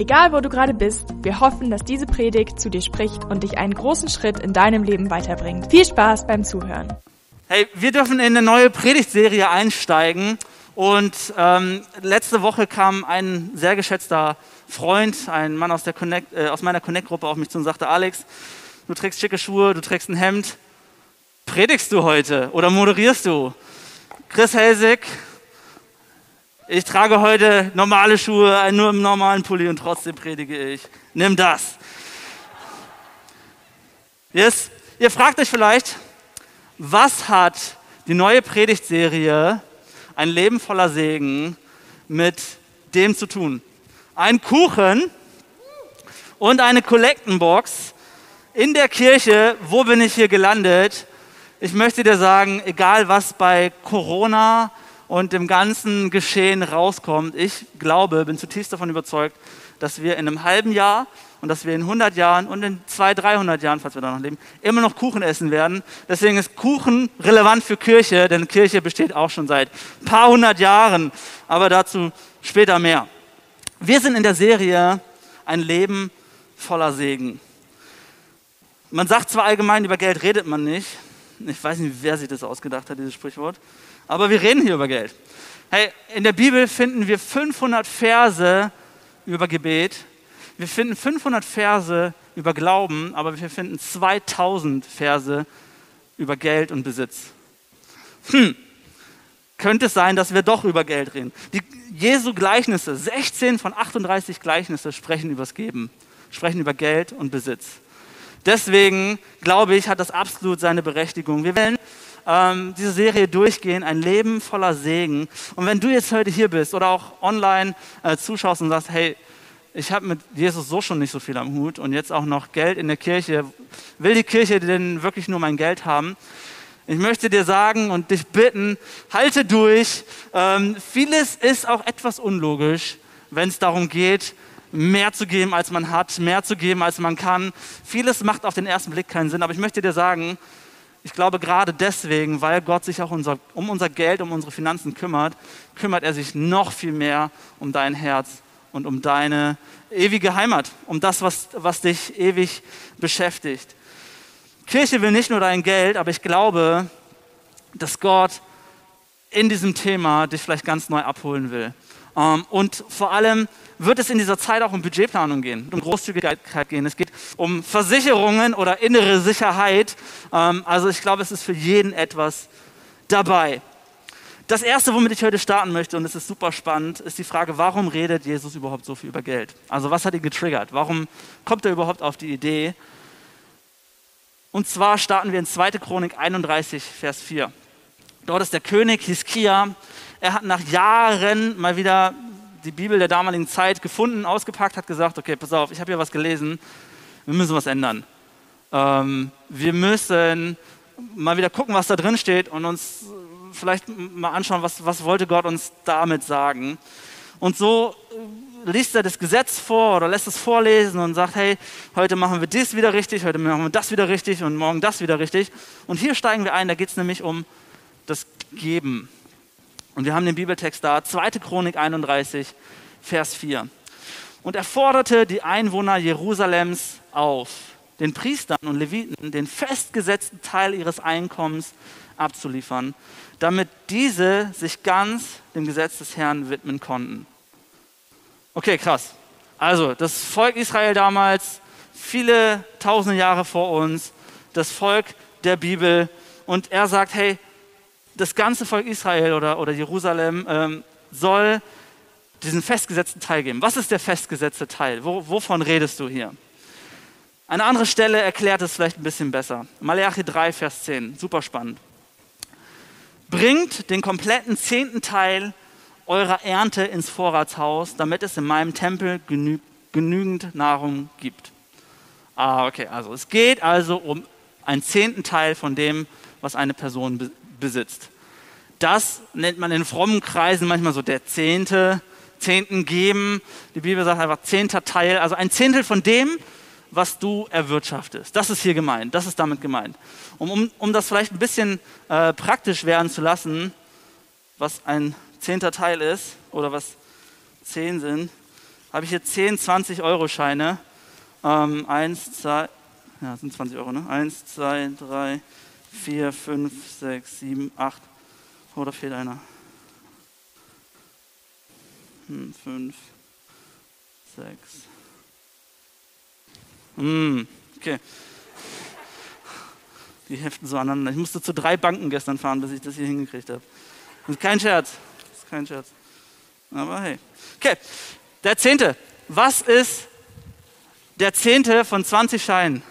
Egal wo du gerade bist, wir hoffen, dass diese Predigt zu dir spricht und dich einen großen Schritt in deinem Leben weiterbringt. Viel Spaß beim Zuhören. Hey, wir dürfen in eine neue Predigtserie einsteigen und ähm, letzte Woche kam ein sehr geschätzter Freund, ein Mann aus, Connect, äh, aus meiner Connect-Gruppe auf mich zu und sagte, Alex, du trägst schicke Schuhe, du trägst ein Hemd, predigst du heute oder moderierst du? Chris Helsig, ich trage heute normale Schuhe, nur im normalen Pulli und trotzdem predige ich. Nimm das. Yes. Ihr fragt euch vielleicht, was hat die neue Predigtserie Ein Leben voller Segen mit dem zu tun? Ein Kuchen und eine Kollektenbox in der Kirche. Wo bin ich hier gelandet? Ich möchte dir sagen, egal was bei Corona und dem ganzen Geschehen rauskommt. Ich glaube, bin zutiefst davon überzeugt, dass wir in einem halben Jahr und dass wir in 100 Jahren und in 200, 300 Jahren, falls wir da noch leben, immer noch Kuchen essen werden. Deswegen ist Kuchen relevant für Kirche, denn Kirche besteht auch schon seit ein paar hundert Jahren, aber dazu später mehr. Wir sind in der Serie ein Leben voller Segen. Man sagt zwar allgemein, über Geld redet man nicht. Ich weiß nicht, wer sich das ausgedacht hat, dieses Sprichwort. Aber wir reden hier über Geld. Hey, in der Bibel finden wir 500 Verse über Gebet. Wir finden 500 Verse über Glauben, aber wir finden 2000 Verse über Geld und Besitz. Hm, könnte es sein, dass wir doch über Geld reden. Die Jesu Gleichnisse, 16 von 38 Gleichnisse sprechen über das Geben, sprechen über Geld und Besitz. Deswegen glaube ich, hat das absolut seine Berechtigung. Wir werden ähm, diese Serie durchgehen, ein Leben voller Segen. Und wenn du jetzt heute hier bist oder auch online äh, zuschaust und sagst, hey, ich habe mit Jesus so schon nicht so viel am Hut und jetzt auch noch Geld in der Kirche, will die Kirche denn wirklich nur mein Geld haben? Ich möchte dir sagen und dich bitten, halte durch. Ähm, vieles ist auch etwas unlogisch, wenn es darum geht, mehr zu geben, als man hat, mehr zu geben, als man kann. Vieles macht auf den ersten Blick keinen Sinn, aber ich möchte dir sagen, ich glaube, gerade deswegen, weil Gott sich auch unser, um unser Geld, um unsere Finanzen kümmert, kümmert er sich noch viel mehr um dein Herz und um deine ewige Heimat, um das, was, was dich ewig beschäftigt. Kirche will nicht nur dein Geld, aber ich glaube, dass Gott in diesem Thema dich vielleicht ganz neu abholen will. Ähm, und vor allem wird es in dieser Zeit auch um Budgetplanung gehen, um Großzügigkeit gehen. Es geht um Versicherungen oder innere Sicherheit. Ähm, also ich glaube, es ist für jeden etwas dabei. Das Erste, womit ich heute starten möchte, und es ist super spannend, ist die Frage, warum redet Jesus überhaupt so viel über Geld? Also was hat ihn getriggert? Warum kommt er überhaupt auf die Idee? Und zwar starten wir in 2. Chronik 31, Vers 4. Dort ist der König Hiskia. Er hat nach Jahren mal wieder die Bibel der damaligen Zeit gefunden, ausgepackt, hat gesagt, okay, pass auf, ich habe hier was gelesen, wir müssen was ändern. Ähm, wir müssen mal wieder gucken, was da drin steht und uns vielleicht mal anschauen, was, was wollte Gott uns damit sagen. Und so äh, liest er das Gesetz vor oder lässt es vorlesen und sagt, hey, heute machen wir dies wieder richtig, heute machen wir das wieder richtig und morgen das wieder richtig. Und hier steigen wir ein, da geht es nämlich um das Geben. Und wir haben den Bibeltext da, 2. Chronik 31, Vers 4. Und er forderte die Einwohner Jerusalems auf, den Priestern und Leviten den festgesetzten Teil ihres Einkommens abzuliefern, damit diese sich ganz dem Gesetz des Herrn widmen konnten. Okay, krass. Also, das Volk Israel damals, viele tausende Jahre vor uns, das Volk der Bibel. Und er sagt, hey, das ganze Volk Israel oder, oder Jerusalem ähm, soll diesen festgesetzten Teil geben. Was ist der festgesetzte Teil? Wo, wovon redest du hier? Eine andere Stelle erklärt es vielleicht ein bisschen besser. Malachi 3, Vers 10, super spannend. Bringt den kompletten zehnten Teil eurer Ernte ins Vorratshaus, damit es in meinem Tempel genü genügend Nahrung gibt. Ah, okay, also es geht also um Ein zehnten Teil von dem, was eine Person besitzt. Das nennt man in frommen Kreisen manchmal so der Zehnte, Zehnten geben. Die Bibel sagt einfach zehnter Teil, also ein Zehntel von dem, was du erwirtschaftest. Das ist hier gemeint, das ist damit gemeint. Um, um, um das vielleicht ein bisschen äh, praktisch werden zu lassen, was ein zehnter Teil ist oder was zehn sind, habe ich hier 10 20-Euro-Scheine. Ähm, eins, zwei, ja, sind 20 Euro, ne? Eins, zwei, drei, vier, fünf, sechs, sieben, acht. Oh, da fehlt einer. Hm, fünf, sechs. Hm, okay. Die heften so aneinander. Ich musste zu drei Banken gestern fahren, bis ich das hier hingekriegt habe. Das ist kein Scherz. Das ist kein Scherz. Aber hey. Okay, der Zehnte. Was ist der Zehnte von 20 Scheinen?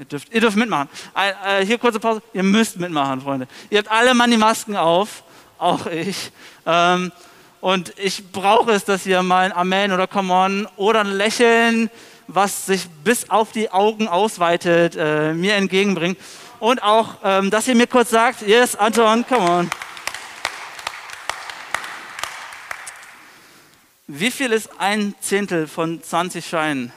Ihr dürft, ihr dürft mitmachen. Äh, hier kurze Pause. Ihr müsst mitmachen, Freunde. Ihr habt alle Mann die Masken auf, auch ich. Ähm, und ich brauche es, dass ihr mal ein Amen oder Come on oder ein Lächeln, was sich bis auf die Augen ausweitet, äh, mir entgegenbringt. Und auch, ähm, dass ihr mir kurz sagt, yes, Anton, come on. Wie viel ist ein Zehntel von 20 Scheinen?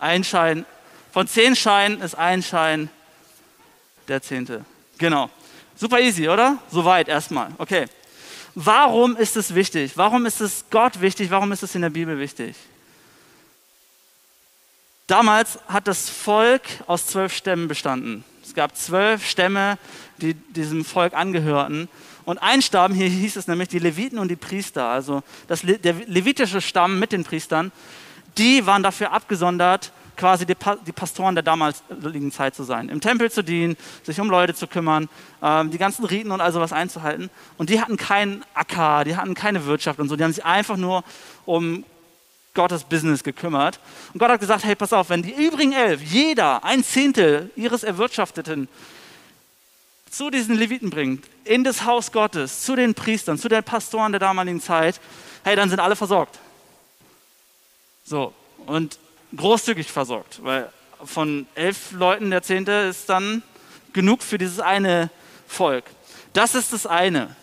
Ein Schein. Von zehn Scheinen ist ein Schein der Zehnte. Genau. Super easy, oder? Soweit erstmal. Okay. Warum ist es wichtig? Warum ist es Gott wichtig? Warum ist es in der Bibel wichtig? Damals hat das Volk aus zwölf Stämmen bestanden. Es gab zwölf Stämme, die diesem Volk angehörten. Und ein Stamm, hier hieß es nämlich die Leviten und die Priester, also das, der levitische Stamm mit den Priestern, die waren dafür abgesondert, quasi die, die Pastoren der damaligen Zeit zu sein. Im Tempel zu dienen, sich um Leute zu kümmern, ähm, die ganzen Riten und all sowas einzuhalten. Und die hatten keinen Acker, die hatten keine Wirtschaft und so. Die haben sich einfach nur um Gottes Business gekümmert. Und Gott hat gesagt, hey, pass auf, wenn die übrigen elf, jeder ein Zehntel ihres Erwirtschafteten zu diesen Leviten bringt, in das Haus Gottes, zu den Priestern, zu den Pastoren der damaligen Zeit, hey, dann sind alle versorgt. So, und großzügig versorgt, weil von elf Leuten der Zehnte ist dann genug für dieses eine Volk. Das ist das eine.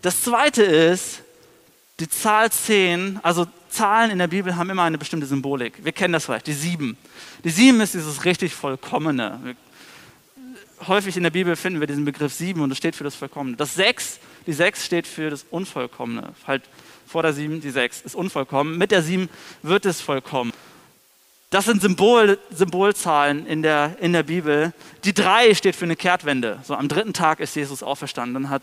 Das zweite ist, die Zahl 10, also Zahlen in der Bibel haben immer eine bestimmte Symbolik. Wir kennen das vielleicht, die sieben. Die sieben ist dieses richtig Vollkommene. Häufig in der Bibel finden wir diesen Begriff sieben und das steht für das Vollkommene. Das sechs, die sechs steht für das Unvollkommene. Halt vor der 7 die 6 ist unvollkommen. Mit der 7 wird es vollkommen. Das sind Symbol, Symbolzahlen in der, in der Bibel. Die 3 steht für eine Kehrtwende. So am dritten Tag ist Jesus auferstanden. Dann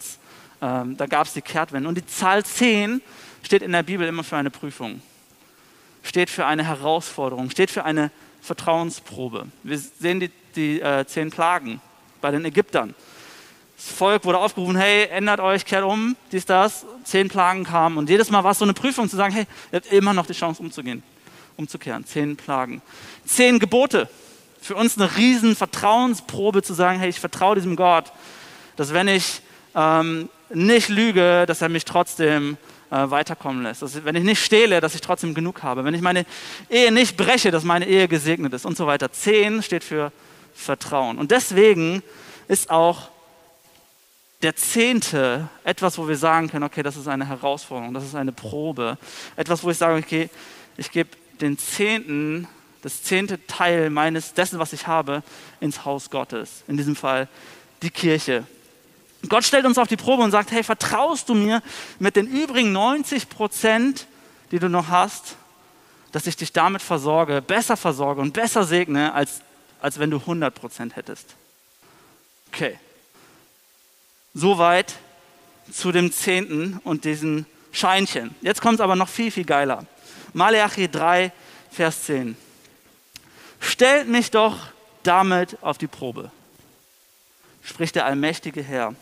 ähm, da gab es die Kehrtwende. Und die Zahl 10 steht in der Bibel immer für eine Prüfung. Steht für eine Herausforderung. Steht für eine Vertrauensprobe. Wir sehen die, die äh, zehn Plagen bei den Ägyptern. Das Volk wurde aufgerufen, hey, ändert euch, kehrt um, dies, das. Zehn Plagen kamen und jedes Mal war es so eine Prüfung zu sagen, hey, ihr habt immer noch die Chance umzugehen, umzukehren. Zehn Plagen. Zehn Gebote. Für uns eine riesen Vertrauensprobe zu sagen, hey, ich vertraue diesem Gott, dass wenn ich ähm, nicht lüge, dass er mich trotzdem äh, weiterkommen lässt. Dass, wenn ich nicht stehle, dass ich trotzdem genug habe. Wenn ich meine Ehe nicht breche, dass meine Ehe gesegnet ist und so weiter. Zehn steht für Vertrauen. Und deswegen ist auch der Zehnte etwas, wo wir sagen können, okay, das ist eine Herausforderung, das ist eine Probe. Etwas, wo ich sage, okay, ich gebe den Zehnten, das zehnte Teil meines, dessen, was ich habe, ins Haus Gottes. In diesem Fall die Kirche. Gott stellt uns auf die Probe und sagt, hey, vertraust du mir mit den übrigen 90 Prozent, die du noch hast, dass ich dich damit versorge, besser versorge und besser segne, als, als wenn du 100 Prozent hättest? Okay. Soweit zu dem Zehnten und diesen Scheinchen. Jetzt kommt es aber noch viel, viel geiler. Malachi 3, Vers 10. Stellt mich doch damit auf die Probe, spricht der allmächtige Herr,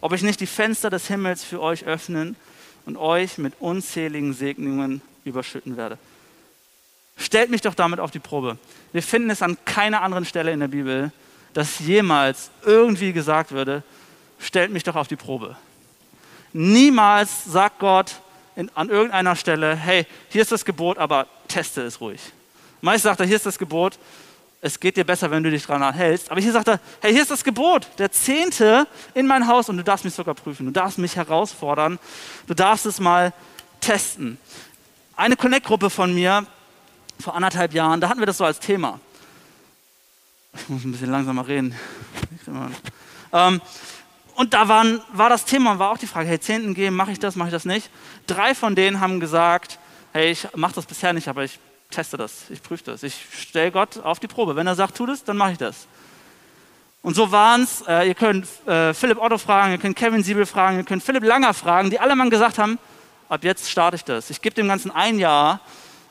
ob ich nicht die Fenster des Himmels für euch öffnen und euch mit unzähligen Segnungen überschütten werde. Stellt mich doch damit auf die Probe. Wir finden es an keiner anderen Stelle in der Bibel, dass jemals irgendwie gesagt würde, stellt mich doch auf die Probe. Niemals sagt Gott in, an irgendeiner Stelle, hey, hier ist das Gebot, aber teste es ruhig. Meist sagt er, hier ist das Gebot, es geht dir besser, wenn du dich daran hältst. Aber hier sagt er, hey, hier ist das Gebot, der Zehnte in mein Haus und du darfst mich sogar prüfen. Du darfst mich herausfordern. Du darfst es mal testen. Eine Connect-Gruppe von mir vor anderthalb Jahren, da hatten wir das so als Thema. Ich muss ein bisschen langsamer reden. Ähm, und da waren, war das Thema, war auch die Frage, hey, Zehnten geben, mache ich das, mache ich das nicht? Drei von denen haben gesagt, hey, ich mache das bisher nicht, aber ich teste das, ich prüfe das, ich stelle Gott auf die Probe. Wenn er sagt, tu das, dann mache ich das. Und so waren es, äh, ihr könnt äh, Philipp Otto fragen, ihr könnt Kevin Siebel fragen, ihr könnt Philipp Langer fragen, die alle mal gesagt haben, ab jetzt starte ich das. Ich gebe dem Ganzen ein Jahr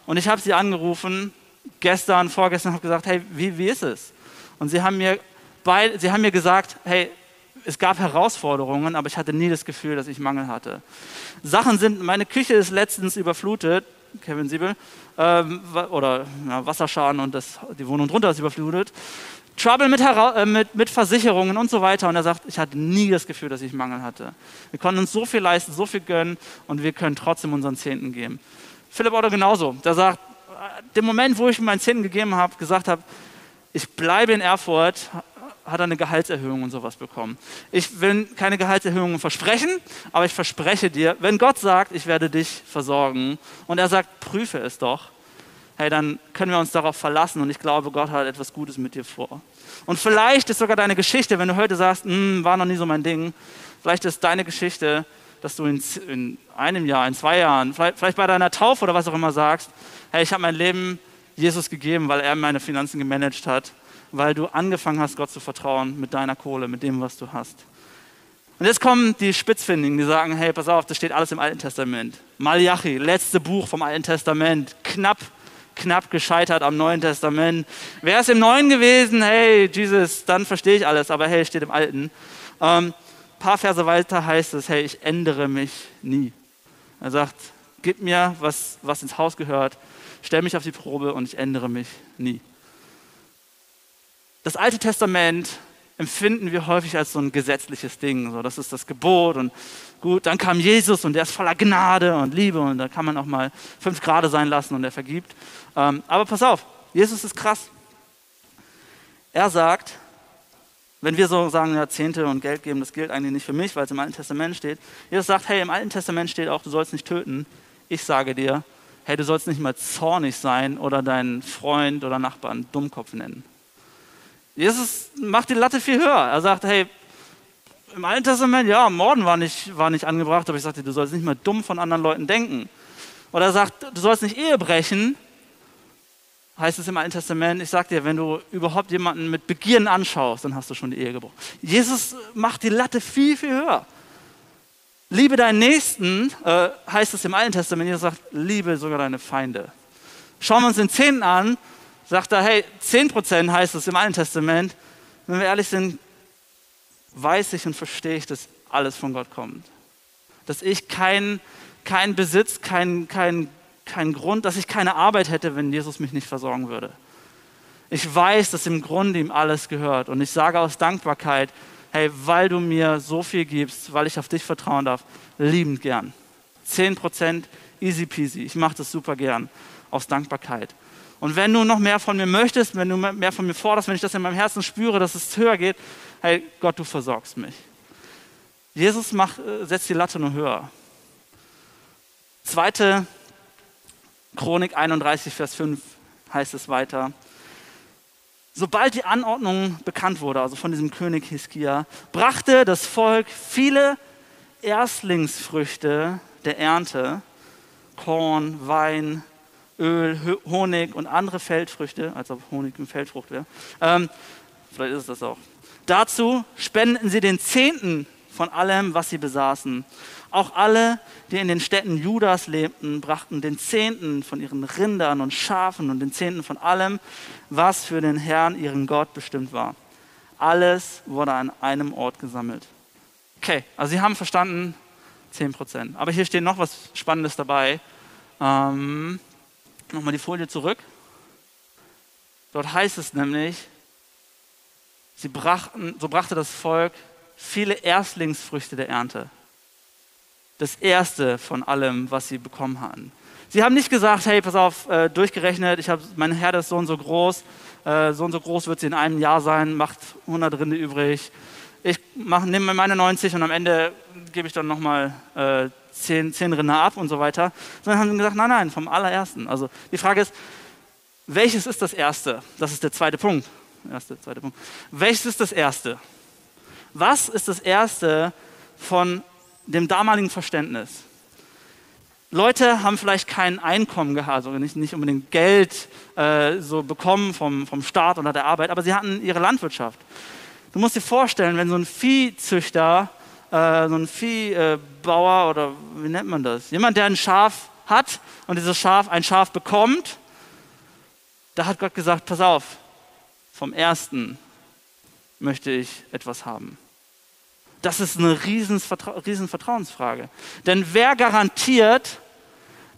und ich habe sie angerufen, gestern, vorgestern, habe gesagt, hey, wie, wie ist es? Und sie haben, mir bei, sie haben mir gesagt, hey, es gab Herausforderungen, aber ich hatte nie das Gefühl, dass ich Mangel hatte. Sachen sind, meine Küche ist letztens überflutet, Kevin Siebel, ähm, oder ja, Wasserschaden und das, die Wohnung drunter ist überflutet. Trouble mit, äh, mit, mit, Versicherungen und so weiter. Und er sagt, ich hatte nie das Gefühl, dass ich Mangel hatte. Wir konnten uns so viel leisten, so viel gönnen und wir können trotzdem unseren Zehnten geben. Philipp Otto genauso. Der sagt, äh, dem Moment, wo ich meinen Zehnten gegeben habe, gesagt habe, ich bleibe in Erfurt, hat er eine Gehaltserhöhung und sowas bekommen. Ich will keine Gehaltserhöhungen versprechen, aber ich verspreche dir, wenn Gott sagt, ich werde dich versorgen und er sagt, prüfe es doch, hey, dann können wir uns darauf verlassen und ich glaube, Gott hat etwas Gutes mit dir vor. Und vielleicht ist sogar deine Geschichte, wenn du heute sagst, hm, war noch nie so mein Ding, vielleicht ist deine Geschichte, dass du in, in einem Jahr, in zwei Jahren, vielleicht, vielleicht bei deiner Taufe oder was auch immer sagst, hey, ich habe mein Leben Jesus gegeben, weil er meine Finanzen gemanagt hat weil du angefangen hast, Gott zu vertrauen mit deiner Kohle, mit dem, was du hast. Und jetzt kommen die Spitzfindigen, die sagen, hey, pass auf, das steht alles im Alten Testament. Malachi, letzte Buch vom Alten Testament, knapp, knapp gescheitert am Neuen Testament. Wäre es im Neuen gewesen, hey, Jesus, dann verstehe ich alles, aber hey, steht im Alten. Ähm, paar Verse weiter heißt es, hey, ich ändere mich nie. Er sagt, gib mir, was, was ins Haus gehört, stell mich auf die Probe und ich ändere mich nie. Das Alte Testament empfinden wir häufig als so ein gesetzliches Ding. So, das ist das Gebot und gut, dann kam Jesus und der ist voller Gnade und Liebe und da kann man auch mal fünf Grade sein lassen und er vergibt. Ähm, aber pass auf, Jesus ist krass. Er sagt, wenn wir so sagen, ja, Zehnte und Geld geben, das gilt eigentlich nicht für mich, weil es im Alten Testament steht. Jesus sagt, hey, im Alten Testament steht auch, du sollst nicht töten. Ich sage dir, hey, du sollst nicht mal zornig sein oder deinen Freund oder Nachbarn Dummkopf nennen. Jesus macht die Latte viel höher. Er sagt, hey, im Alten Testament, ja, Morden war nicht, war nicht angebracht, aber ich sagte, du sollst nicht mal dumm von anderen Leuten denken. Oder er sagt, du sollst nicht Ehe brechen, heißt es im Alten Testament, ich sag dir, wenn du überhaupt jemanden mit Begierden anschaust, dann hast du schon die Ehe gebrochen. Jesus macht die Latte viel, viel höher. Liebe deinen Nächsten, äh, heißt es im Alten Testament, Jesus sagt, liebe sogar deine Feinde. Schauen wir uns den Zehnten an, sagt er, hey, 10% heißt es im Alten Testament. Wenn wir ehrlich sind, weiß ich und verstehe ich, dass alles von Gott kommt. Dass ich keinen kein Besitz, keinen kein, kein Grund, dass ich keine Arbeit hätte, wenn Jesus mich nicht versorgen würde. Ich weiß, dass im Grunde ihm alles gehört. Und ich sage aus Dankbarkeit, hey, weil du mir so viel gibst, weil ich auf dich vertrauen darf, liebend gern. 10% easy peasy. Ich mache das super gern aus Dankbarkeit. Und wenn du noch mehr von mir möchtest, wenn du mehr von mir forderst, wenn ich das in meinem Herzen spüre, dass es höher geht, hey Gott, du versorgst mich. Jesus macht, äh, setzt die Latte nur höher. Zweite Chronik 31, Vers 5 heißt es weiter. Sobald die Anordnung bekannt wurde, also von diesem König Hiskia, brachte das Volk viele Erstlingsfrüchte der Ernte, Korn, Wein, Öl, Honig und andere Feldfrüchte, als ob Honig eine Feldfrucht wäre. Ähm, vielleicht ist es das auch. Dazu spenden sie den Zehnten von allem, was sie besaßen. Auch alle, die in den Städten Judas lebten, brachten den Zehnten von ihren Rindern und Schafen und den Zehnten von allem, was für den Herrn, ihren Gott, bestimmt war. Alles wurde an einem Ort gesammelt. Okay, also Sie haben verstanden, 10 Prozent. Aber hier steht noch was Spannendes dabei. Ähm, Nochmal die Folie zurück. Dort heißt es nämlich, sie brachten, so brachte das Volk viele Erstlingsfrüchte der Ernte. Das erste von allem, was sie bekommen hatten. Sie haben nicht gesagt, hey, pass auf, äh, durchgerechnet, ich habe meine Herde ist so und so groß, äh, so und so groß wird sie in einem Jahr sein, macht 100 Rinde übrig. Ich nehme meine 90 und am Ende gebe ich dann nochmal äh, 10, 10 Rinde ab und so weiter. Sondern haben gesagt, nein, nein, vom allerersten. Also die Frage ist, welches ist das erste? Das ist der zweite Punkt. Erste, zweite Punkt. Welches ist das erste? Was ist das erste von dem damaligen Verständnis? Leute haben vielleicht kein Einkommen gehabt, also nicht, nicht unbedingt Geld äh, so bekommen vom, vom Staat oder der Arbeit, aber sie hatten ihre Landwirtschaft. Du musst dir vorstellen, wenn so ein Viehzüchter, äh, so ein Viehbauer oder wie nennt man das? Jemand, der ein Schaf hat und dieses Schaf ein Schaf bekommt, da hat Gott gesagt, pass auf, vom ersten möchte ich etwas haben. Das ist eine riesen, riesen Vertrauensfrage. Denn wer garantiert,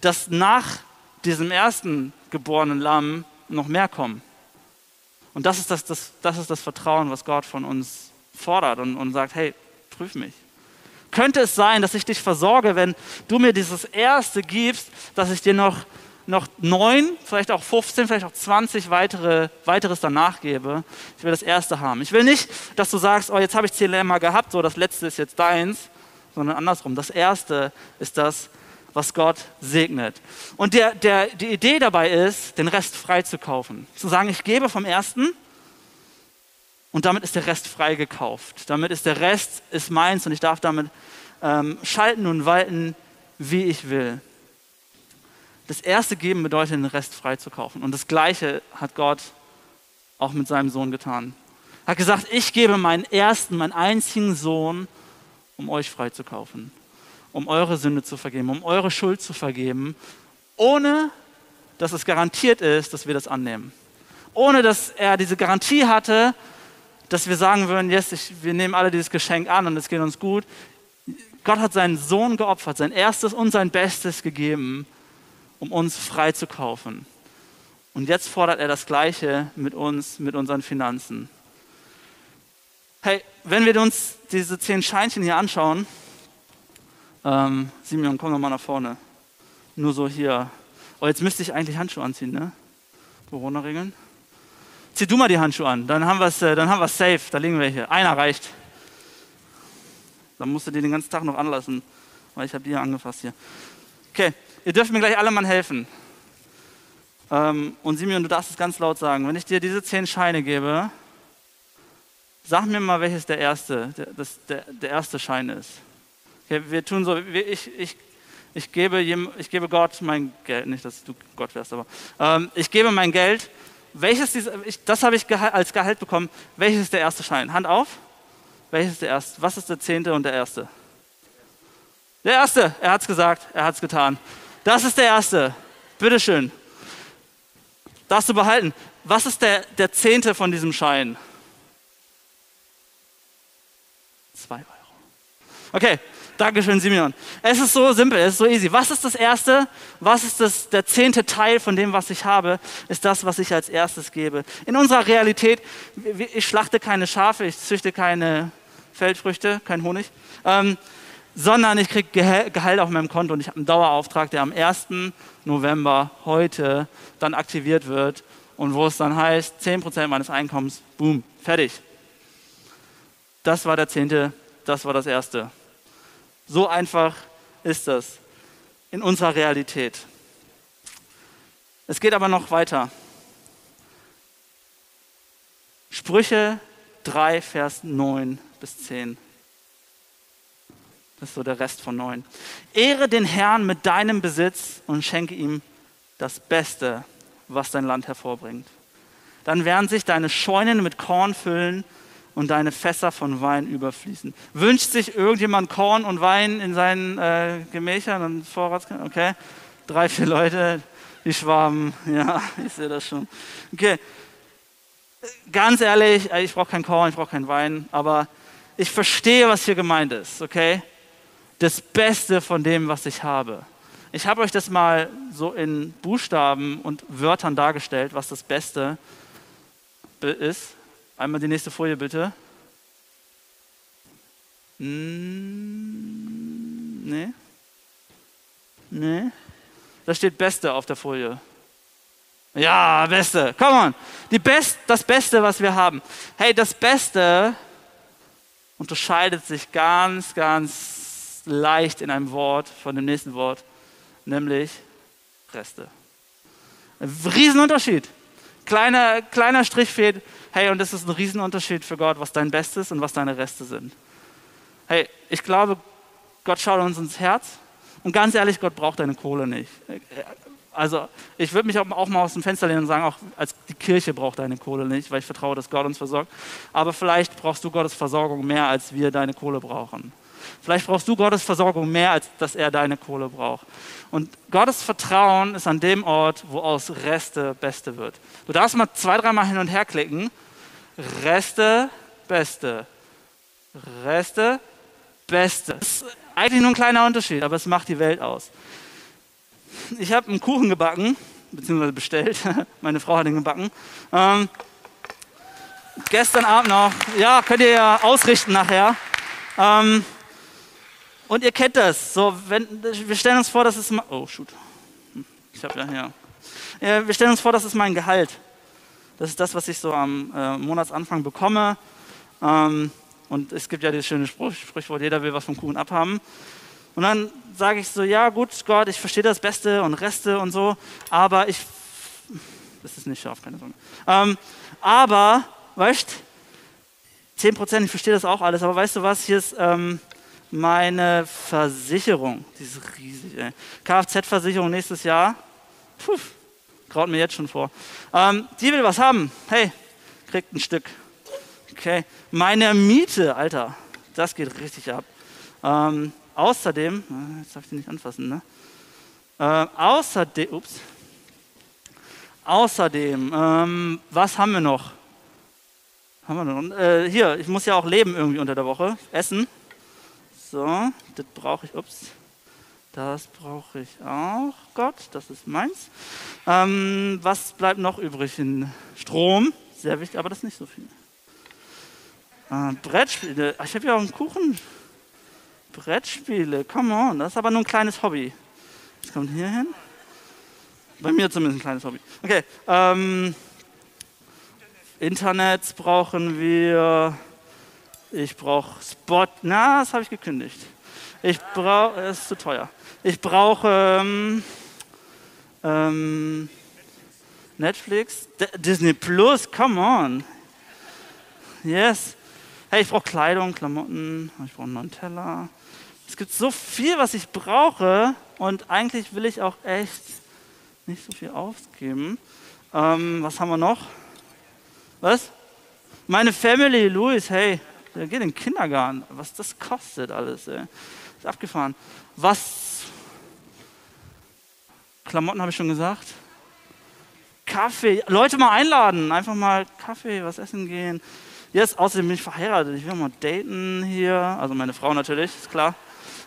dass nach diesem ersten geborenen Lamm noch mehr kommen? Und das ist das, das, das, ist das Vertrauen, was Gott von uns fordert und, und sagt, hey, prüf mich. Könnte es sein, dass ich dich versorge, wenn du mir dieses Erste gibst, dass ich dir noch noch neun, vielleicht auch 15, vielleicht auch 20 weitere, weiteres danach gebe. Ich will das erste haben. Ich will nicht, dass du sagst, oh, jetzt habe ich zehn Lämmer gehabt, so das letzte ist jetzt deins, sondern andersrum. Das erste ist das, was Gott segnet. Und der, der, die Idee dabei ist, den Rest freizukaufen. Zu sagen, ich gebe vom ersten und damit ist der Rest freigekauft. Damit ist der Rest ist meins und ich darf damit ähm, schalten und walten, wie ich will. Das erste Geben bedeutet, den Rest freizukaufen. Und das Gleiche hat Gott auch mit seinem Sohn getan. Er hat gesagt, ich gebe meinen ersten, meinen einzigen Sohn, um euch freizukaufen, um eure Sünde zu vergeben, um eure Schuld zu vergeben, ohne dass es garantiert ist, dass wir das annehmen. Ohne dass er diese Garantie hatte, dass wir sagen würden, yes, ich, wir nehmen alle dieses Geschenk an und es geht uns gut. Gott hat seinen Sohn geopfert, sein erstes und sein Bestes gegeben, um uns freizukaufen. Und jetzt fordert er das Gleiche mit uns, mit unseren Finanzen. Hey, wenn wir uns diese zehn Scheinchen hier anschauen, ähm, Simeon, komm doch mal nach vorne. Nur so hier. Oh, jetzt müsste ich eigentlich Handschuhe anziehen, ne? Corona-Regeln. Zieh du mal die Handschuhe an, dann haben wir es äh, safe, da liegen hier. Einer reicht. Dann musst du die den ganzen Tag noch anlassen, weil ich habe die hier angefasst hier. Okay, Ihr dürft mir gleich alle mal helfen. Ähm, und Simeon, du darfst es ganz laut sagen. Wenn ich dir diese zehn Scheine gebe, sag mir mal, welches der erste, der, das, der, der erste Schein ist. Okay, wir tun so, ich, ich, ich, gebe, ich gebe Gott mein Geld, nicht, dass du Gott wärst, aber ähm, ich gebe mein Geld. Welches ich, das habe ich als Gehalt bekommen. Welches ist der erste Schein? Hand auf. Welches ist der erste? Was ist der zehnte und der erste? Der erste. Er hat es gesagt. Er hat es getan. Das ist der erste. Bitteschön. Darfst du behalten. Was ist der, der Zehnte von diesem Schein? Zwei Euro. Okay, Dankeschön, Simeon. Es ist so simpel, es ist so easy. Was ist das Erste? Was ist das, der zehnte Teil von dem, was ich habe? Ist das, was ich als erstes gebe. In unserer Realität, ich schlachte keine Schafe, ich züchte keine Feldfrüchte, kein Honig. Ähm, sondern ich kriege Gehalt auf meinem Konto und ich habe einen Dauerauftrag, der am 1. November heute dann aktiviert wird und wo es dann heißt, 10% meines Einkommens, boom, fertig. Das war der zehnte, das war das erste. So einfach ist das in unserer Realität. Es geht aber noch weiter. Sprüche 3, Vers 9 bis 10. Das ist so der Rest von neun. Ehre den Herrn mit deinem Besitz und schenke ihm das Beste, was dein Land hervorbringt. Dann werden sich deine Scheunen mit Korn füllen und deine Fässer von Wein überfließen. Wünscht sich irgendjemand Korn und Wein in seinen äh, Gemächern und Vorratskammern? Okay, drei, vier Leute, die Schwaben, ja, ich sehe das schon. Okay, ganz ehrlich, ich brauche kein Korn, ich brauche keinen Wein, aber ich verstehe, was hier gemeint ist, okay? das Beste von dem, was ich habe. Ich habe euch das mal so in Buchstaben und Wörtern dargestellt, was das Beste ist. Einmal die nächste Folie bitte. Hm, nee. Nee. Da steht Beste auf der Folie. Ja, Beste. Come on. Die Best, das Beste, was wir haben. Hey, das Beste unterscheidet sich ganz, ganz leicht in einem Wort von dem nächsten Wort, nämlich Reste. Ein Riesenunterschied. Kleiner, kleiner Strich fehlt. Hey, und das ist ein Riesenunterschied für Gott, was dein Bestes und was deine Reste sind. Hey, ich glaube, Gott schaut uns ins Herz und ganz ehrlich, Gott braucht deine Kohle nicht. Also ich würde mich auch mal aus dem Fenster lehnen und sagen, auch als die Kirche braucht deine Kohle nicht, weil ich vertraue, dass Gott uns versorgt. Aber vielleicht brauchst du Gottes Versorgung mehr, als wir deine Kohle brauchen. Vielleicht brauchst du Gottes Versorgung mehr, als dass er deine Kohle braucht. Und Gottes Vertrauen ist an dem Ort, wo aus Reste Beste wird. Du darfst mal zwei, dreimal hin und her klicken. Reste, Beste. Reste, Beste. Das ist eigentlich nur ein kleiner Unterschied, aber es macht die Welt aus ich habe einen Kuchen gebacken, beziehungsweise bestellt. Meine Frau hat ihn gebacken. Ähm, gestern Abend noch. Ja, könnt ihr ja ausrichten nachher. Ähm, und ihr kennt das. So, wenn, wir stellen uns vor, dass es. Oh, shoot. Ich habe ja hier. Ja, wir stellen uns vor, das ist mein Gehalt. Das ist das, was ich so am äh, Monatsanfang bekomme. Ähm, und es gibt ja dieses schöne Spruch, Sprichwort, jeder will was vom Kuchen abhaben. Und dann sage ich so, ja gut, Gott, ich verstehe das Beste und Reste und so, aber ich, das ist nicht scharf, keine Sorge. Ähm, aber, weißt, 10 Prozent, ich verstehe das auch alles, aber weißt du was, hier ist ähm, meine Versicherung, die ist riesig, ey. Kfz-Versicherung nächstes Jahr, Puh, graut mir jetzt schon vor. Ähm, die will was haben, hey, kriegt ein Stück. Okay, meine Miete, Alter, das geht richtig ab. Ähm, Außerdem, äh, jetzt darf ich die nicht anfassen, ne? Äh, außerdem, ups, außerdem, ähm, was haben wir noch? Haben wir noch? Äh, hier, ich muss ja auch leben irgendwie unter der Woche, essen. So, das brauche ich, ups, das brauche ich auch. Gott, das ist meins. Ähm, was bleibt noch übrig? In Strom, sehr wichtig, aber das ist nicht so viel. Äh, Brettspiele, ich habe ja auch einen Kuchen. Brettspiele, come on, das ist aber nur ein kleines Hobby. Was kommt hier hin? Bei mir zumindest ein kleines Hobby. Okay, ähm, Internet brauchen wir. Ich brauche Spot. Na, das habe ich gekündigt. Ich brauche, es ist zu teuer. Ich brauche ähm, ähm, Netflix, D Disney Plus, come on. Yes. Hey, ich brauche Kleidung, Klamotten, ich brauche einen neuen Teller. Es gibt so viel, was ich brauche und eigentlich will ich auch echt nicht so viel ausgeben. Ähm, was haben wir noch? Was? Meine Family, Louis, hey, der geht in den Kindergarten. Was das kostet alles, ey. Ist abgefahren. Was? Klamotten habe ich schon gesagt. Kaffee. Leute mal einladen. Einfach mal Kaffee, was essen gehen. Jetzt, außerdem bin ich verheiratet. Ich will mal daten hier. Also meine Frau natürlich, ist klar.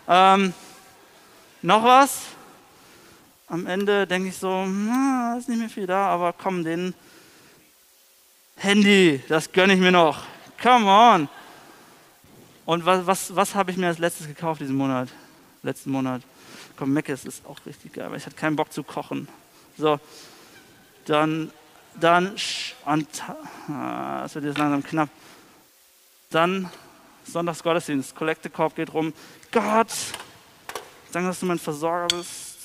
Ähm, noch was? Am Ende denke ich so, na, ist nicht mehr viel da, aber komm, den Handy, das gönne ich mir noch. Come on. Und was, was, was habe ich mir als letztes gekauft diesen Monat? Letzten Monat. Komm, Meckes ist auch richtig geil, weil ich hatte keinen Bock zu kochen. So, dann, dann, und, ah, das wird jetzt langsam knapp. Dann Sonntagsgottesdienst, Kollektekorb geht rum. Gott, danke, dass du mein Versorger bist.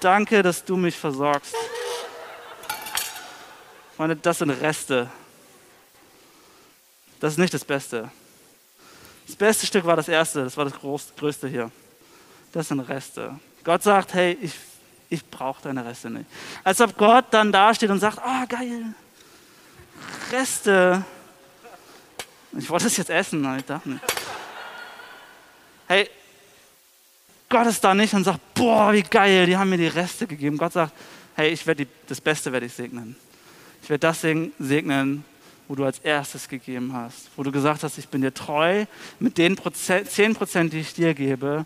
Danke, dass du mich versorgst. Freunde, das sind Reste. Das ist nicht das Beste. Das beste Stück war das erste, das war das größte hier. Das sind Reste. Gott sagt, hey, ich, ich brauche deine Reste nicht. Als ob Gott dann dasteht und sagt, ah, oh, geil, Reste. Ich wollte es jetzt essen, aber ich dachte nicht. Hey, Gott ist da nicht und sagt, boah, wie geil, die haben mir die Reste gegeben. Gott sagt, hey, ich werde das Beste werde ich segnen. Ich werde das segnen, wo du als erstes gegeben hast, wo du gesagt hast, ich bin dir treu. Mit den Prozent, 10 Prozent, die ich dir gebe,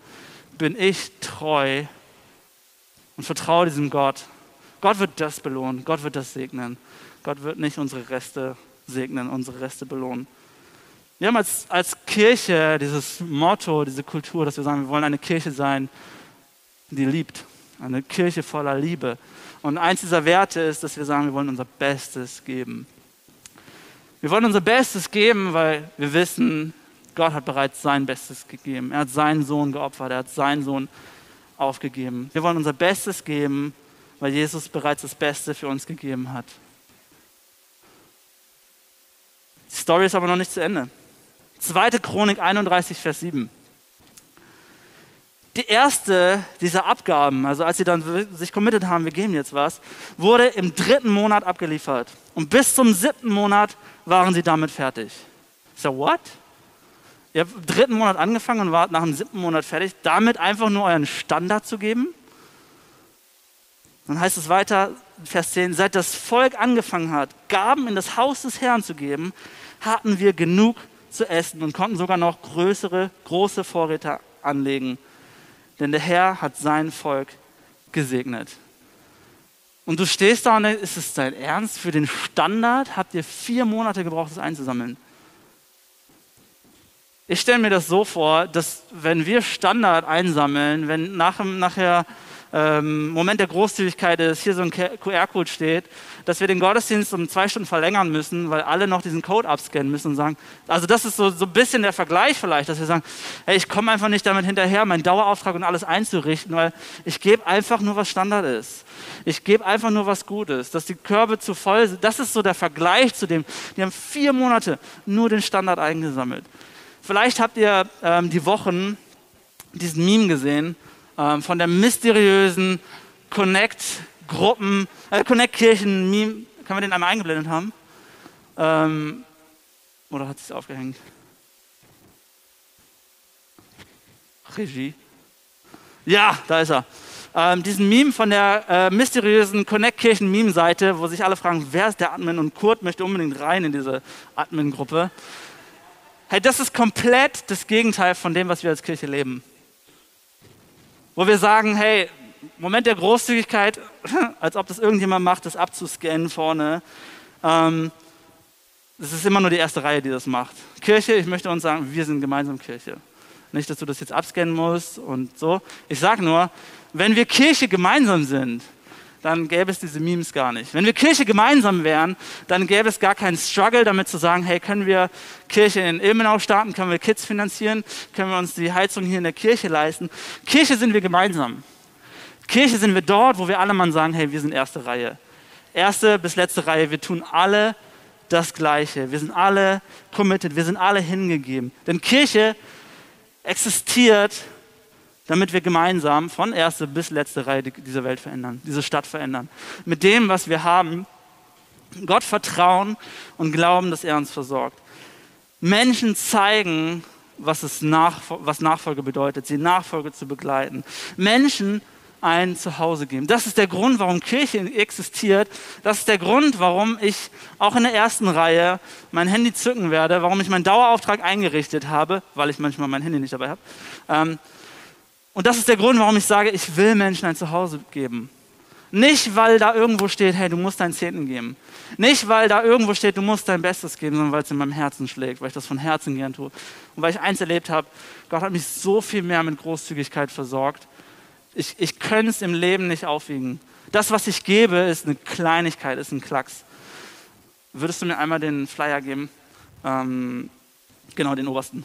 bin ich treu und vertraue diesem Gott. Gott wird das belohnen, Gott wird das segnen. Gott wird nicht unsere Reste segnen, unsere Reste belohnen. Wir haben als, als Kirche dieses Motto, diese Kultur, dass wir sagen, wir wollen eine Kirche sein, die liebt. Eine Kirche voller Liebe. Und eins dieser Werte ist, dass wir sagen, wir wollen unser Bestes geben. Wir wollen unser Bestes geben, weil wir wissen, Gott hat bereits sein Bestes gegeben. Er hat seinen Sohn geopfert, er hat seinen Sohn aufgegeben. Wir wollen unser Bestes geben, weil Jesus bereits das Beste für uns gegeben hat. Die Story ist aber noch nicht zu Ende. 2. Chronik 31, Vers 7. Die erste dieser Abgaben, also als sie dann sich committed haben, wir geben jetzt was, wurde im dritten Monat abgeliefert. Und bis zum siebten Monat waren sie damit fertig. Ich so, what? Ihr habt im dritten Monat angefangen und wart nach dem siebten Monat fertig, damit einfach nur euren Standard zu geben? Dann heißt es weiter, Vers 10, seit das Volk angefangen hat, Gaben in das Haus des Herrn zu geben, hatten wir genug zu essen und konnten sogar noch größere, große Vorräte anlegen. Denn der Herr hat sein Volk gesegnet. Und du stehst da und denkst, ist es dein Ernst? Für den Standard habt ihr vier Monate gebraucht, das einzusammeln. Ich stelle mir das so vor, dass wenn wir Standard einsammeln, wenn nach, nachher ähm, Moment der Großzügigkeit ist, hier so ein QR-Code steht, dass wir den Gottesdienst um zwei Stunden verlängern müssen, weil alle noch diesen Code abscannen müssen und sagen, also das ist so, so ein bisschen der Vergleich vielleicht, dass wir sagen, hey, ich komme einfach nicht damit hinterher, meinen Dauerauftrag und alles einzurichten, weil ich gebe einfach nur, was Standard ist. Ich gebe einfach nur, was gut ist, dass die Körbe zu voll sind. Das ist so der Vergleich zu dem, die haben vier Monate nur den Standard eingesammelt. Vielleicht habt ihr ähm, die Wochen diesen Meme gesehen, ähm, von der mysteriösen Connect-Gruppen, äh, Connect-Kirchen-Meme. Können wir den einmal eingeblendet haben? Ähm, oder hat es aufgehängt? Regie. Ja, da ist er. Ähm, diesen Meme von der äh, mysteriösen Connect-Kirchen-Meme-Seite, wo sich alle fragen, wer ist der Admin? Und Kurt möchte unbedingt rein in diese Admin-Gruppe. Hey, das ist komplett das Gegenteil von dem, was wir als Kirche leben wo wir sagen, hey, Moment der Großzügigkeit, als ob das irgendjemand macht, das abzuscannen vorne. Ähm, das ist immer nur die erste Reihe, die das macht. Kirche, ich möchte uns sagen, wir sind gemeinsam Kirche. Nicht, dass du das jetzt abscannen musst und so. Ich sage nur, wenn wir Kirche gemeinsam sind, dann gäbe es diese Memes gar nicht. Wenn wir Kirche gemeinsam wären, dann gäbe es gar keinen Struggle damit zu sagen, hey, können wir Kirche in Ilmenau starten, können wir Kids finanzieren, können wir uns die Heizung hier in der Kirche leisten. Kirche sind wir gemeinsam. Kirche sind wir dort, wo wir alle mal sagen, hey, wir sind erste Reihe. Erste bis letzte Reihe, wir tun alle das Gleiche. Wir sind alle committed, wir sind alle hingegeben. Denn Kirche existiert damit wir gemeinsam von erste bis letzte Reihe diese Welt verändern, diese Stadt verändern. Mit dem, was wir haben, Gott vertrauen und glauben, dass er uns versorgt. Menschen zeigen, was, es nach, was Nachfolge bedeutet, sie Nachfolge zu begleiten. Menschen ein Zuhause geben. Das ist der Grund, warum Kirche existiert. Das ist der Grund, warum ich auch in der ersten Reihe mein Handy zücken werde, warum ich meinen Dauerauftrag eingerichtet habe, weil ich manchmal mein Handy nicht dabei habe. Ähm, und das ist der Grund, warum ich sage, ich will Menschen ein Zuhause geben. Nicht, weil da irgendwo steht, hey, du musst deinen Zehnten geben. Nicht, weil da irgendwo steht, du musst dein Bestes geben, sondern weil es in meinem Herzen schlägt, weil ich das von Herzen gern tue. Und weil ich eins erlebt habe, Gott hat mich so viel mehr mit Großzügigkeit versorgt. Ich, ich könnte es im Leben nicht aufwiegen. Das, was ich gebe, ist eine Kleinigkeit, ist ein Klacks. Würdest du mir einmal den Flyer geben? Ähm, genau, den obersten.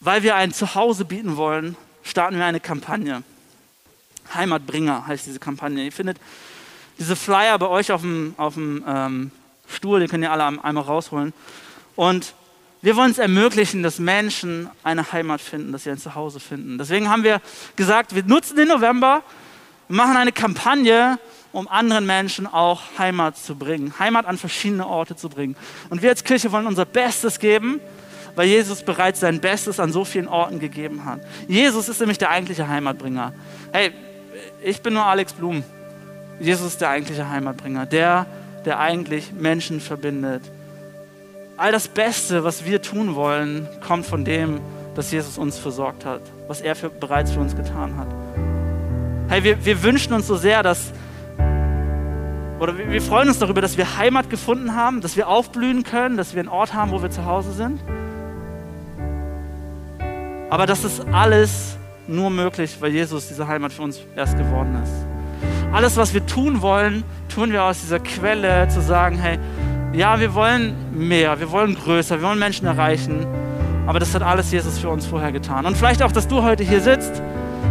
Weil wir ein Zuhause bieten wollen, starten wir eine Kampagne. Heimatbringer heißt diese Kampagne. Ihr findet diese Flyer bei euch auf dem, auf dem ähm, Stuhl, den könnt ihr alle einmal rausholen. Und wir wollen es ermöglichen, dass Menschen eine Heimat finden, dass sie ein Zuhause finden. Deswegen haben wir gesagt, wir nutzen den November und machen eine Kampagne, um anderen Menschen auch Heimat zu bringen, Heimat an verschiedene Orte zu bringen. Und wir als Kirche wollen unser Bestes geben, weil Jesus bereits sein Bestes an so vielen Orten gegeben hat. Jesus ist nämlich der eigentliche Heimatbringer. Hey, ich bin nur Alex Blum. Jesus ist der eigentliche Heimatbringer, der, der eigentlich Menschen verbindet. All das Beste, was wir tun wollen, kommt von dem, dass Jesus uns versorgt hat, was er für, bereits für uns getan hat. Hey, wir, wir wünschen uns so sehr, dass, oder wir, wir freuen uns darüber, dass wir Heimat gefunden haben, dass wir aufblühen können, dass wir einen Ort haben, wo wir zu Hause sind. Aber das ist alles nur möglich, weil Jesus diese Heimat für uns erst geworden ist. Alles, was wir tun wollen, tun wir aus dieser Quelle zu sagen, hey, ja, wir wollen mehr, wir wollen größer, wir wollen Menschen erreichen, aber das hat alles Jesus für uns vorher getan. Und vielleicht auch, dass du heute hier sitzt,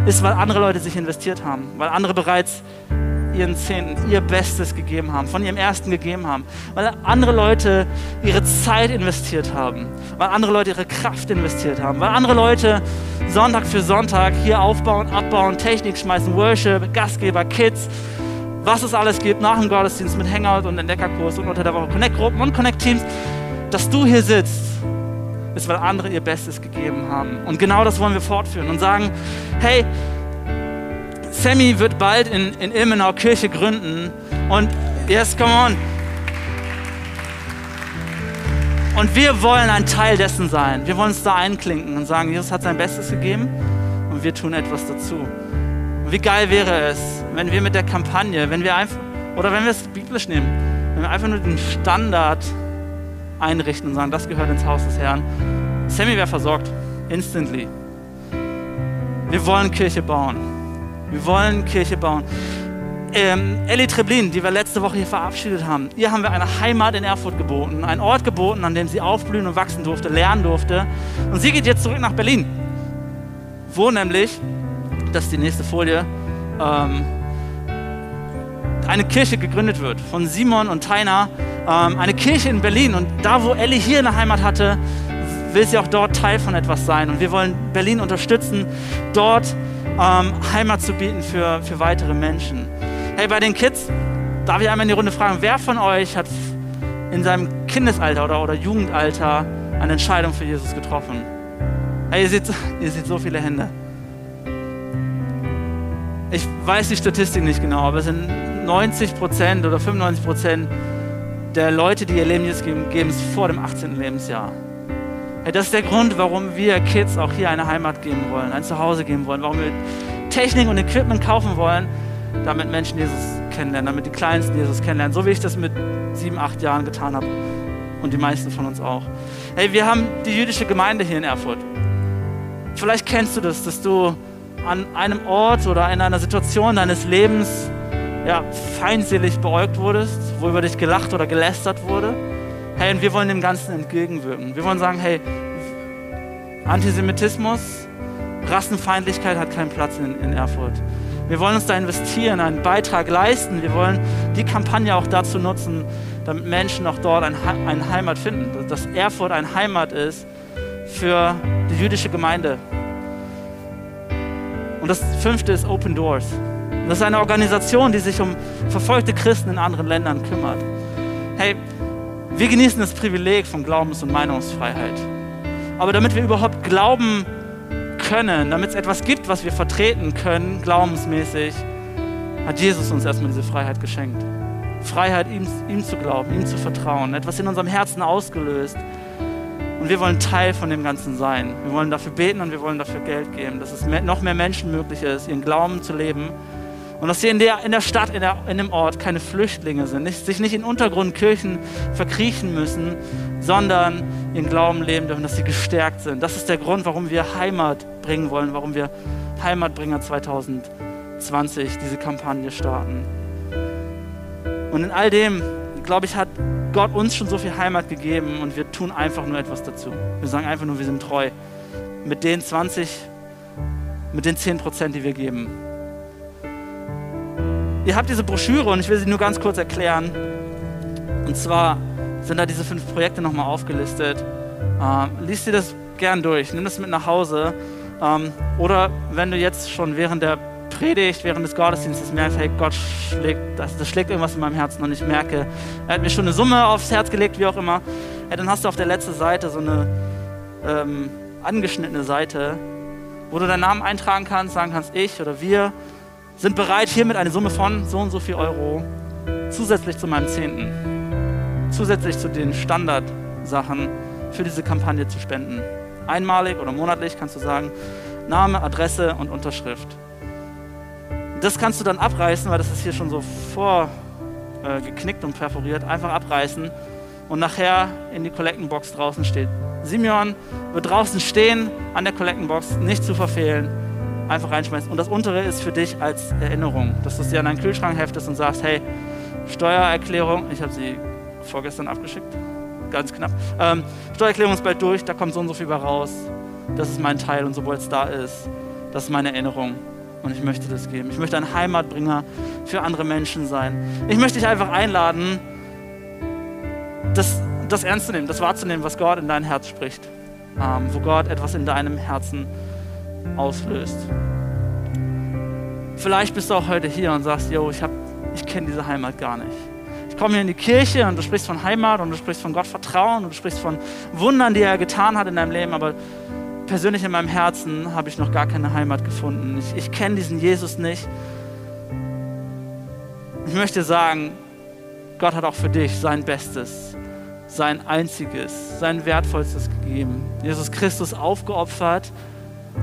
ist, weil andere Leute sich investiert haben, weil andere bereits ihren Zehnten, ihr Bestes gegeben haben, von ihrem Ersten gegeben haben, weil andere Leute ihre Zeit investiert haben, weil andere Leute ihre Kraft investiert haben, weil andere Leute Sonntag für Sonntag hier aufbauen, abbauen, Technik schmeißen, Worship, Gastgeber, Kids, was es alles gibt nach dem Gottesdienst mit Hangout und Entdeckerkurs und unter der Woche Connect-Gruppen und Connect-Teams, dass du hier sitzt, ist, weil andere ihr Bestes gegeben haben. Und genau das wollen wir fortführen und sagen, hey, Sammy wird bald in, in Ilmenau Kirche gründen und yes, come on. Und wir wollen ein Teil dessen sein. Wir wollen uns da einklinken und sagen, Jesus hat sein Bestes gegeben und wir tun etwas dazu. Und wie geil wäre es, wenn wir mit der Kampagne, wenn wir einfach, oder wenn wir es biblisch nehmen, wenn wir einfach nur den Standard einrichten und sagen, das gehört ins Haus des Herrn. Sammy wäre versorgt, instantly. Wir wollen Kirche bauen. Wir wollen Kirche bauen. Ähm, Ellie Treblin, die wir letzte Woche hier verabschiedet haben, ihr haben wir eine Heimat in Erfurt geboten, einen Ort geboten, an dem sie aufblühen und wachsen durfte, lernen durfte. Und sie geht jetzt zurück nach Berlin, wo nämlich, das ist die nächste Folie, ähm, eine Kirche gegründet wird von Simon und Taina. Ähm, eine Kirche in Berlin. Und da, wo Ellie hier eine Heimat hatte, will sie auch dort Teil von etwas sein. Und wir wollen Berlin unterstützen, dort ähm, Heimat zu bieten für, für weitere Menschen. Hey, bei den Kids, darf ich einmal in die Runde fragen, wer von euch hat in seinem Kindesalter oder, oder Jugendalter eine Entscheidung für Jesus getroffen? Hey, ihr seht, ihr seht so viele Hände. Ich weiß die Statistik nicht genau, aber es sind 90 Prozent oder 95 Prozent der Leute, die ihr Leben jetzt geben, geben es vor dem 18. Lebensjahr. Hey, das ist der Grund, warum wir Kids auch hier eine Heimat geben wollen, ein Zuhause geben wollen, warum wir Technik und Equipment kaufen wollen, damit Menschen Jesus kennenlernen, damit die Kleinsten Jesus kennenlernen, so wie ich das mit sieben, acht Jahren getan habe und die meisten von uns auch. Hey, wir haben die jüdische Gemeinde hier in Erfurt. Vielleicht kennst du das, dass du an einem Ort oder in einer Situation deines Lebens ja, feindselig beäugt wurdest, wo über dich gelacht oder gelästert wurde. Hey, und wir wollen dem Ganzen entgegenwirken. Wir wollen sagen, hey, Antisemitismus, Rassenfeindlichkeit hat keinen Platz in, in Erfurt. Wir wollen uns da investieren, einen Beitrag leisten. Wir wollen die Kampagne auch dazu nutzen, damit Menschen auch dort ein, eine Heimat finden. Dass Erfurt eine Heimat ist für die jüdische Gemeinde. Und das fünfte ist Open Doors. Das ist eine Organisation, die sich um verfolgte Christen in anderen Ländern kümmert. Hey, wir genießen das Privileg von Glaubens- und Meinungsfreiheit. Aber damit wir überhaupt glauben können, damit es etwas gibt, was wir vertreten können, glaubensmäßig, hat Jesus uns erstmal diese Freiheit geschenkt. Freiheit, ihm, ihm zu glauben, ihm zu vertrauen, etwas in unserem Herzen ausgelöst. Und wir wollen Teil von dem Ganzen sein. Wir wollen dafür beten und wir wollen dafür Geld geben, dass es noch mehr Menschen möglich ist, ihren Glauben zu leben und dass sie in der, in der Stadt, in, der, in dem Ort keine Flüchtlinge sind, nicht, sich nicht in Untergrundkirchen verkriechen müssen, sondern ihren Glauben leben dürfen, dass sie gestärkt sind. Das ist der Grund, warum wir Heimat bringen wollen, warum wir Heimatbringer 2020 diese Kampagne starten. Und in all dem, glaube ich, hat Gott uns schon so viel Heimat gegeben und wir tun einfach nur etwas dazu. Wir sagen einfach nur, wir sind treu. Mit den 20, mit den 10 Prozent, die wir geben. Ihr habt diese Broschüre und ich will sie nur ganz kurz erklären. Und zwar sind da diese fünf Projekte nochmal aufgelistet. Ähm, lies dir das gern durch, nimm das mit nach Hause. Ähm, oder wenn du jetzt schon während der Predigt, während des Gottesdienstes merkst, hey, Gott schlägt, das, das schlägt irgendwas in meinem Herzen und ich merke, er hat mir schon eine Summe aufs Herz gelegt, wie auch immer. Ja, dann hast du auf der letzten Seite so eine ähm, angeschnittene Seite, wo du deinen Namen eintragen kannst, sagen kannst, ich oder wir sind bereit, hiermit eine Summe von so und so viel Euro zusätzlich zu meinem Zehnten, zusätzlich zu den Standardsachen für diese Kampagne zu spenden. Einmalig oder monatlich kannst du sagen, Name, Adresse und Unterschrift. Das kannst du dann abreißen, weil das ist hier schon so vorgeknickt äh, und perforiert. Einfach abreißen und nachher in die Collectenbox draußen steht. Simeon wird draußen stehen an der Collectenbox, nicht zu verfehlen einfach reinschmeißt. Und das untere ist für dich als Erinnerung, dass du es dir an deinen Kühlschrank heftest und sagst, hey, Steuererklärung, ich habe sie vorgestern abgeschickt, ganz knapp. Ähm, Steuererklärung ist bald durch, da kommt so und so viel raus. Das ist mein Teil und sobald es da ist, das ist meine Erinnerung. Und ich möchte das geben. Ich möchte ein Heimatbringer für andere Menschen sein. Ich möchte dich einfach einladen, das, das ernst zu nehmen, das wahrzunehmen, was Gott in dein Herz spricht. Ähm, wo Gott etwas in deinem Herzen auslöst. Vielleicht bist du auch heute hier und sagst, yo, ich, ich kenne diese Heimat gar nicht. Ich komme hier in die Kirche und du sprichst von Heimat und du sprichst von Gott Vertrauen und du sprichst von Wundern, die er getan hat in deinem Leben, aber persönlich in meinem Herzen habe ich noch gar keine Heimat gefunden. Ich, ich kenne diesen Jesus nicht. Ich möchte sagen, Gott hat auch für dich sein Bestes, sein einziges, sein wertvollstes gegeben. Jesus Christus aufgeopfert,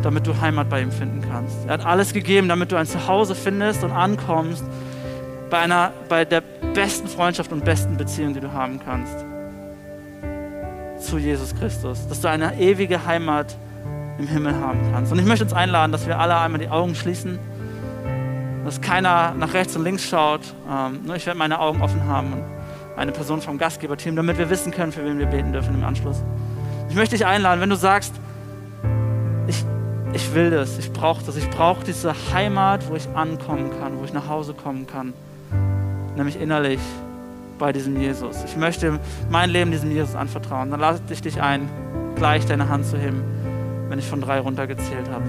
damit du Heimat bei ihm finden kannst. Er hat alles gegeben, damit du ein Zuhause findest und ankommst bei, einer, bei der besten Freundschaft und besten Beziehung, die du haben kannst. Zu Jesus Christus. Dass du eine ewige Heimat im Himmel haben kannst. Und ich möchte uns einladen, dass wir alle einmal die Augen schließen, dass keiner nach rechts und links schaut. Ähm, ich werde meine Augen offen haben und eine Person vom Gastgeberteam, damit wir wissen können, für wen wir beten dürfen im Anschluss. Ich möchte dich einladen, wenn du sagst, ich will das, ich brauche das, ich brauche diese Heimat, wo ich ankommen kann, wo ich nach Hause kommen kann, nämlich innerlich bei diesem Jesus. Ich möchte mein Leben diesem Jesus anvertrauen. Dann lade ich dich ein, gleich deine Hand zu heben wenn ich von drei runtergezählt habe.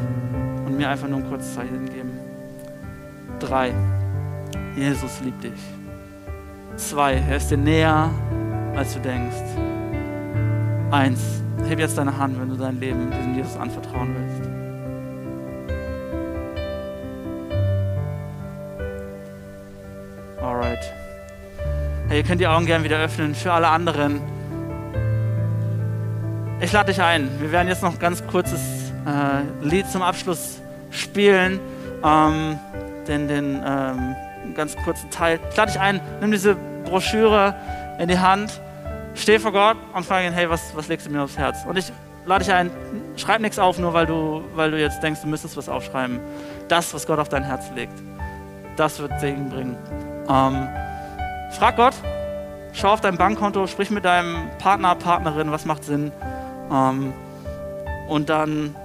Und mir einfach nur ein kurzes Zeichen geben. Drei. Jesus liebt dich. Zwei. Er ist dir näher, als du denkst. Eins. Heb jetzt deine Hand, wenn du dein Leben diesem Jesus anvertrauen willst. Hey, ihr könnt die Augen gerne wieder öffnen. Für alle anderen ich lade dich ein. Wir werden jetzt noch ein ganz kurzes äh, Lied zum Abschluss spielen. Ähm, den, den ähm, ganz kurzen Teil. Ich lade dich ein, nimm diese Broschüre in die Hand, steh vor Gott und frage ihn, hey, was, was legst du mir aufs Herz? Und ich lade dich ein, schreib nichts auf, nur weil du, weil du jetzt denkst, du müsstest was aufschreiben. Das, was Gott auf dein Herz legt, das wird Segen bringen. Ähm, frag Gott, schau auf dein Bankkonto, sprich mit deinem Partner, Partnerin, was macht Sinn. Ähm, und dann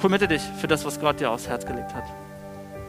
committe dich für das, was Gott dir aufs Herz gelegt hat.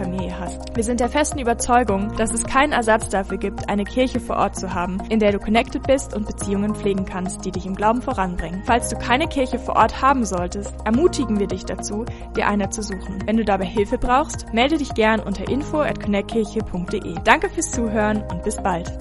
Familie hast. Wir sind der festen Überzeugung, dass es keinen Ersatz dafür gibt, eine Kirche vor Ort zu haben, in der du connected bist und Beziehungen pflegen kannst, die dich im Glauben voranbringen. Falls du keine Kirche vor Ort haben solltest, ermutigen wir dich dazu, dir eine zu suchen. Wenn du dabei Hilfe brauchst, melde dich gern unter info. Danke fürs Zuhören und bis bald.